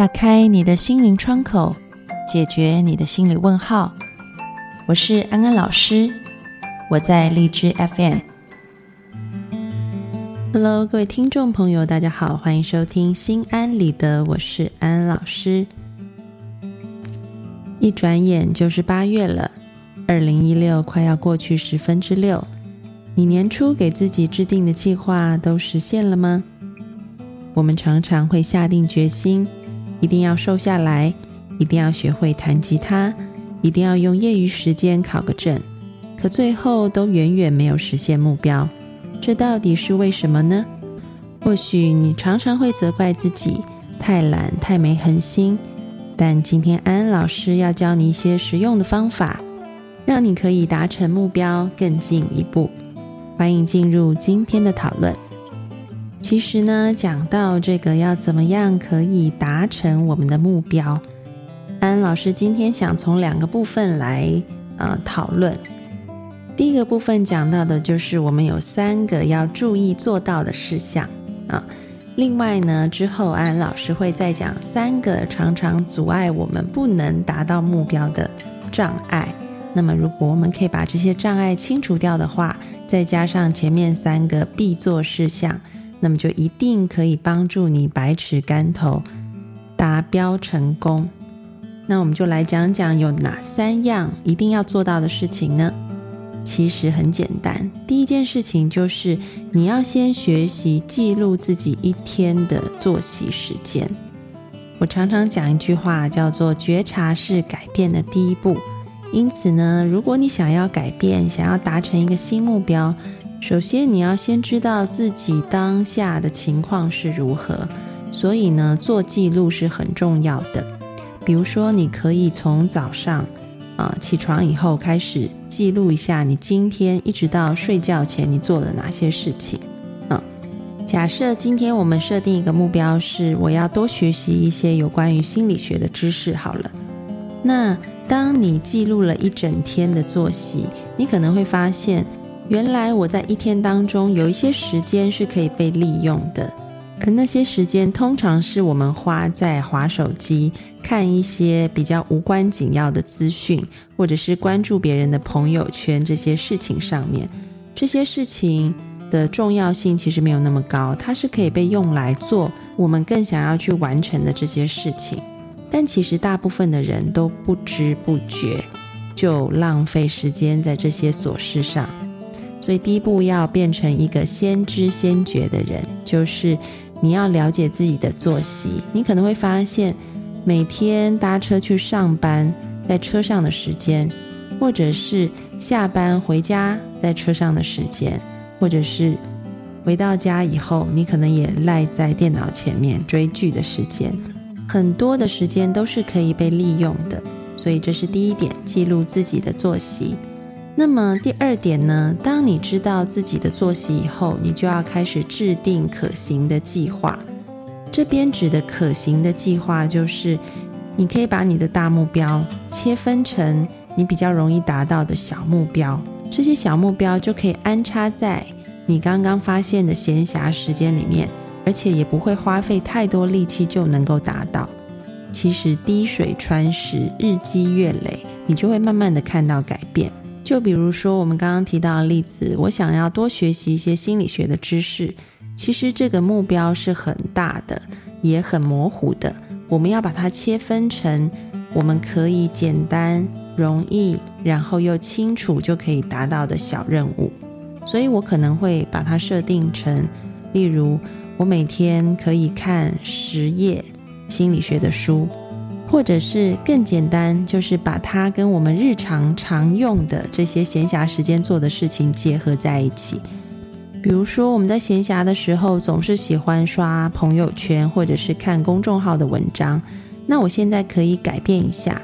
打开你的心灵窗口，解决你的心理问号。我是安安老师，我在荔枝 FM。Hello，各位听众朋友，大家好，欢迎收听《心安理得》，我是安安老师。一转眼就是八月了，二零一六快要过去十分之六。你年初给自己制定的计划都实现了吗？我们常常会下定决心。一定要瘦下来，一定要学会弹吉他，一定要用业余时间考个证，可最后都远远没有实现目标，这到底是为什么呢？或许你常常会责怪自己太懒、太没恒心，但今天安安老师要教你一些实用的方法，让你可以达成目标更进一步。欢迎进入今天的讨论。其实呢，讲到这个要怎么样可以达成我们的目标，安老师今天想从两个部分来呃讨论。第一个部分讲到的就是我们有三个要注意做到的事项啊。另外呢，之后安老师会再讲三个常常阻碍我们不能达到目标的障碍。那么，如果我们可以把这些障碍清除掉的话，再加上前面三个必做事项。那么就一定可以帮助你百尺竿头达标成功。那我们就来讲讲有哪三样一定要做到的事情呢？其实很简单，第一件事情就是你要先学习记录自己一天的作息时间。我常常讲一句话，叫做“觉察是改变的第一步”。因此呢，如果你想要改变，想要达成一个新目标，首先，你要先知道自己当下的情况是如何，所以呢，做记录是很重要的。比如说，你可以从早上啊起床以后开始记录一下你今天一直到睡觉前你做了哪些事情。啊，假设今天我们设定一个目标是我要多学习一些有关于心理学的知识。好了，那当你记录了一整天的作息，你可能会发现。原来我在一天当中有一些时间是可以被利用的，而那些时间通常是我们花在划手机、看一些比较无关紧要的资讯，或者是关注别人的朋友圈这些事情上面。这些事情的重要性其实没有那么高，它是可以被用来做我们更想要去完成的这些事情。但其实大部分的人都不知不觉就浪费时间在这些琐事上。所以第一步要变成一个先知先觉的人，就是你要了解自己的作息。你可能会发现，每天搭车去上班，在车上的时间，或者是下班回家在车上的时间，或者是回到家以后，你可能也赖在电脑前面追剧的时间，很多的时间都是可以被利用的。所以这是第一点，记录自己的作息。那么第二点呢？当你知道自己的作息以后，你就要开始制定可行的计划。这边指的可行的计划，就是你可以把你的大目标切分成你比较容易达到的小目标。这些小目标就可以安插在你刚刚发现的闲暇时间里面，而且也不会花费太多力气就能够达到。其实滴水穿石，日积月累，你就会慢慢的看到改变。就比如说我们刚刚提到的例子，我想要多学习一些心理学的知识。其实这个目标是很大的，也很模糊的。我们要把它切分成我们可以简单、容易，然后又清楚就可以达到的小任务。所以我可能会把它设定成，例如我每天可以看十页心理学的书。或者是更简单，就是把它跟我们日常常用的这些闲暇时间做的事情结合在一起。比如说，我们在闲暇的时候总是喜欢刷朋友圈，或者是看公众号的文章。那我现在可以改变一下，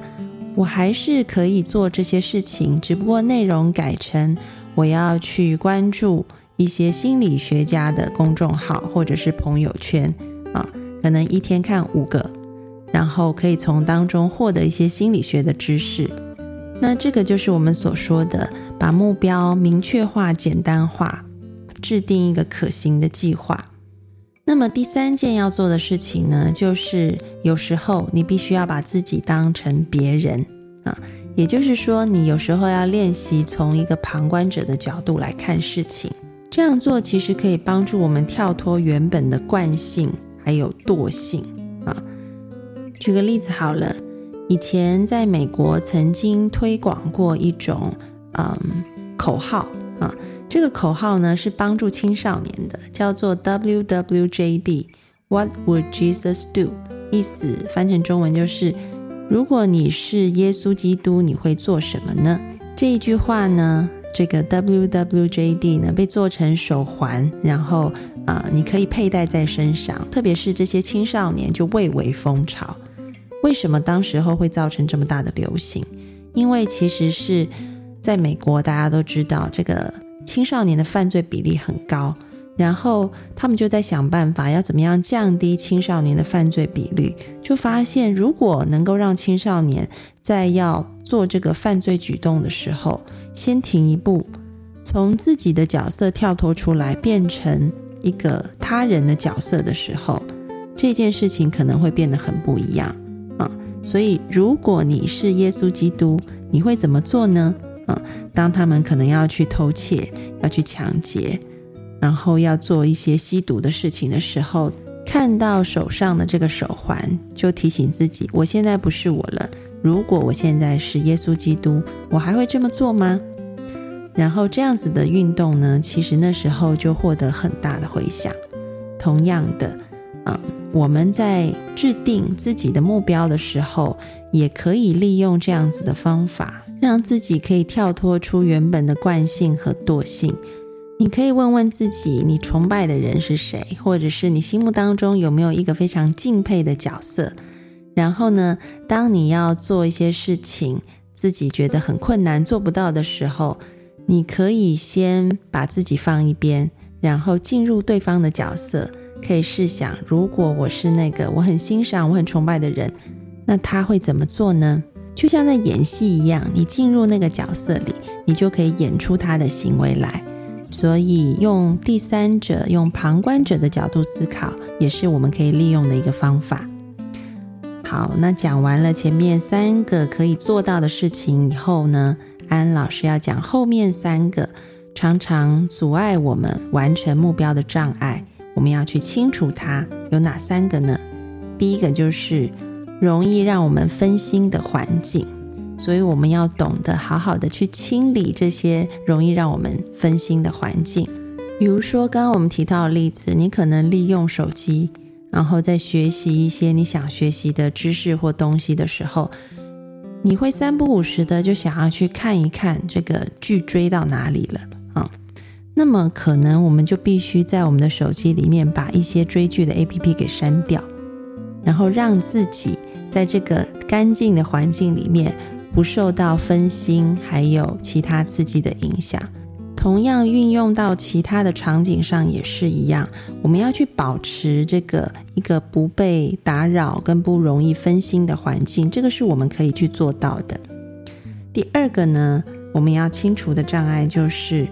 我还是可以做这些事情，只不过内容改成我要去关注一些心理学家的公众号或者是朋友圈啊，可能一天看五个。然后可以从当中获得一些心理学的知识，那这个就是我们所说的把目标明确化、简单化，制定一个可行的计划。那么第三件要做的事情呢，就是有时候你必须要把自己当成别人啊，也就是说，你有时候要练习从一个旁观者的角度来看事情。这样做其实可以帮助我们跳脱原本的惯性还有惰性啊。举个例子好了，以前在美国曾经推广过一种嗯口号啊。这个口号呢是帮助青少年的，叫做 WWJD，What would Jesus do？意思翻成中文就是：如果你是耶稣基督，你会做什么呢？这一句话呢，这个 WWJD 呢被做成手环，然后啊，你可以佩戴在身上，特别是这些青少年就蔚为风潮。为什么当时候会造成这么大的流行？因为其实是在美国，大家都知道这个。青少年的犯罪比例很高，然后他们就在想办法要怎么样降低青少年的犯罪比率，就发现如果能够让青少年在要做这个犯罪举动的时候先停一步，从自己的角色跳脱出来，变成一个他人的角色的时候，这件事情可能会变得很不一样。所以，如果你是耶稣基督，你会怎么做呢？啊，当他们可能要去偷窃、要去抢劫，然后要做一些吸毒的事情的时候，看到手上的这个手环，就提醒自己：我现在不是我了。如果我现在是耶稣基督，我还会这么做吗？然后这样子的运动呢，其实那时候就获得很大的回响。同样的，嗯，我们在制定自己的目标的时候，也可以利用这样子的方法。让自己可以跳脱出原本的惯性和惰性。你可以问问自己，你崇拜的人是谁，或者是你心目当中有没有一个非常敬佩的角色。然后呢，当你要做一些事情，自己觉得很困难、做不到的时候，你可以先把自己放一边，然后进入对方的角色。可以试想，如果我是那个我很欣赏、我很崇拜的人，那他会怎么做呢？就像在演戏一样，你进入那个角色里，你就可以演出他的行为来。所以，用第三者、用旁观者的角度思考，也是我们可以利用的一个方法。好，那讲完了前面三个可以做到的事情以后呢，安老师要讲后面三个常常阻碍我们完成目标的障碍，我们要去清除它有哪三个呢？第一个就是。容易让我们分心的环境，所以我们要懂得好好的去清理这些容易让我们分心的环境。比如说，刚刚我们提到的例子，你可能利用手机，然后在学习一些你想学习的知识或东西的时候，你会三不五时的就想要去看一看这个剧追到哪里了。那么，可能我们就必须在我们的手机里面把一些追剧的 APP 给删掉。然后让自己在这个干净的环境里面不受到分心，还有其他刺激的影响。同样运用到其他的场景上也是一样，我们要去保持这个一个不被打扰跟不容易分心的环境，这个是我们可以去做到的。第二个呢，我们要清除的障碍就是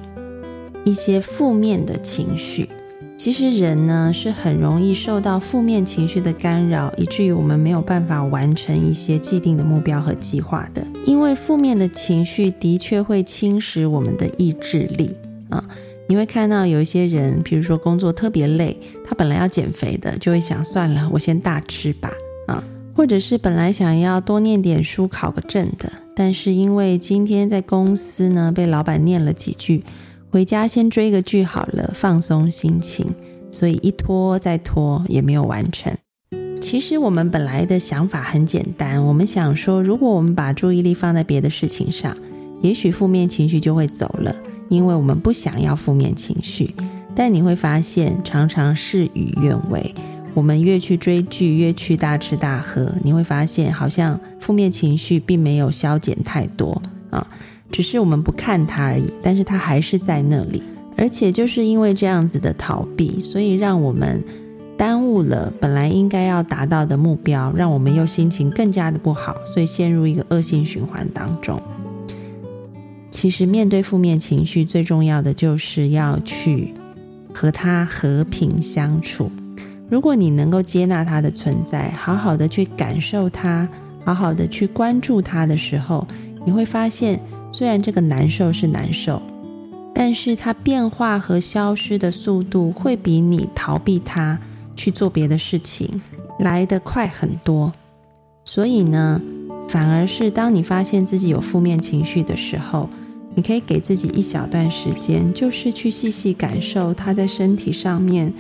一些负面的情绪。其实人呢是很容易受到负面情绪的干扰，以至于我们没有办法完成一些既定的目标和计划的。因为负面的情绪的确会侵蚀我们的意志力啊！你会看到有一些人，比如说工作特别累，他本来要减肥的，就会想算了，我先大吃吧啊！或者是本来想要多念点书考个证的，但是因为今天在公司呢被老板念了几句。回家先追个剧好了，放松心情，所以一拖再拖也没有完成。其实我们本来的想法很简单，我们想说，如果我们把注意力放在别的事情上，也许负面情绪就会走了，因为我们不想要负面情绪。但你会发现，常常事与愿违。我们越去追剧，越去大吃大喝，你会发现，好像负面情绪并没有消减太多啊。只是我们不看它而已，但是它还是在那里。而且就是因为这样子的逃避，所以让我们耽误了本来应该要达到的目标，让我们又心情更加的不好，所以陷入一个恶性循环当中。其实面对负面情绪，最重要的就是要去和它和平相处。如果你能够接纳它的存在，好好的去感受它，好好的去关注它的时候，你会发现，虽然这个难受是难受，但是它变化和消失的速度会比你逃避它去做别的事情来得快很多。所以呢，反而是当你发现自己有负面情绪的时候，你可以给自己一小段时间，就是去细细感受它在身体上面，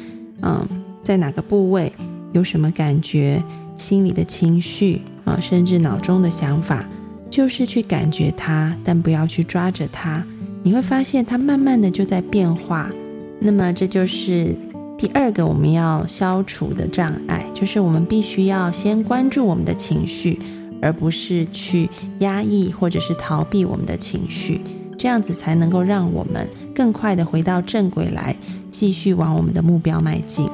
嗯。在哪个部位有什么感觉？心里的情绪啊，甚至脑中的想法，就是去感觉它，但不要去抓着它。你会发现它慢慢的就在变化。那么这就是第二个我们要消除的障碍，就是我们必须要先关注我们的情绪，而不是去压抑或者是逃避我们的情绪，这样子才能够让我们更快的回到正轨来，继续往我们的目标迈进。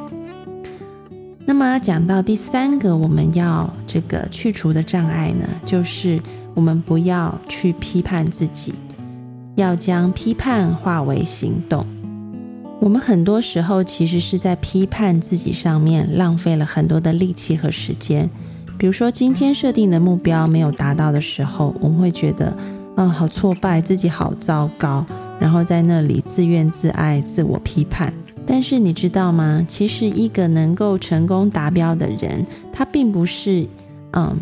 那么讲到第三个我们要这个去除的障碍呢，就是我们不要去批判自己，要将批判化为行动。我们很多时候其实是在批判自己上面浪费了很多的力气和时间。比如说今天设定的目标没有达到的时候，我们会觉得，嗯，好挫败，自己好糟糕，然后在那里自怨自艾、自我批判。但是你知道吗？其实一个能够成功达标的人，他并不是，嗯，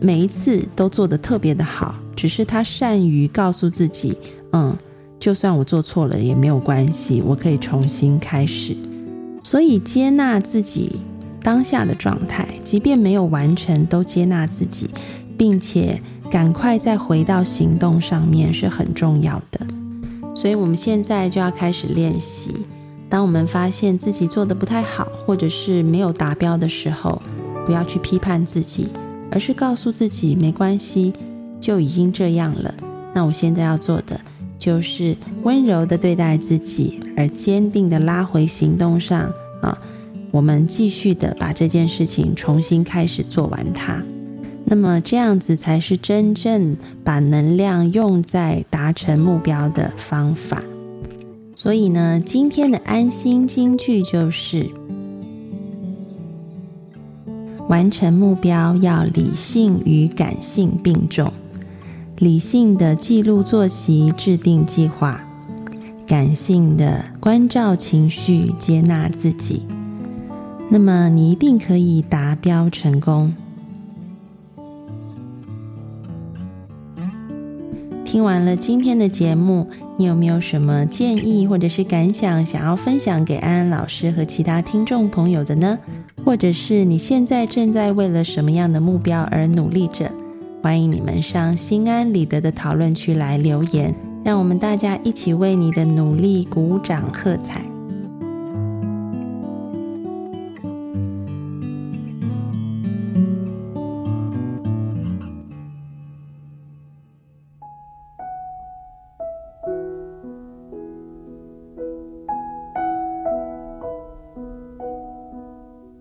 每一次都做得特别的好，只是他善于告诉自己，嗯，就算我做错了也没有关系，我可以重新开始。所以接纳自己当下的状态，即便没有完成，都接纳自己，并且赶快再回到行动上面是很重要的。所以我们现在就要开始练习。当我们发现自己做的不太好，或者是没有达标的时候，不要去批判自己，而是告诉自己没关系，就已经这样了。那我现在要做的就是温柔的对待自己，而坚定的拉回行动上啊。我们继续的把这件事情重新开始做完它。那么这样子才是真正把能量用在达成目标的方法。所以呢，今天的安心金句就是：完成目标要理性与感性并重，理性的记录作息、制定计划，感性的关照情绪、接纳自己。那么你一定可以达标成功。听完了今天的节目。你有没有什么建议或者是感想想要分享给安安老师和其他听众朋友的呢？或者是你现在正在为了什么样的目标而努力着？欢迎你们上心安理得的讨论区来留言，让我们大家一起为你的努力鼓掌喝彩。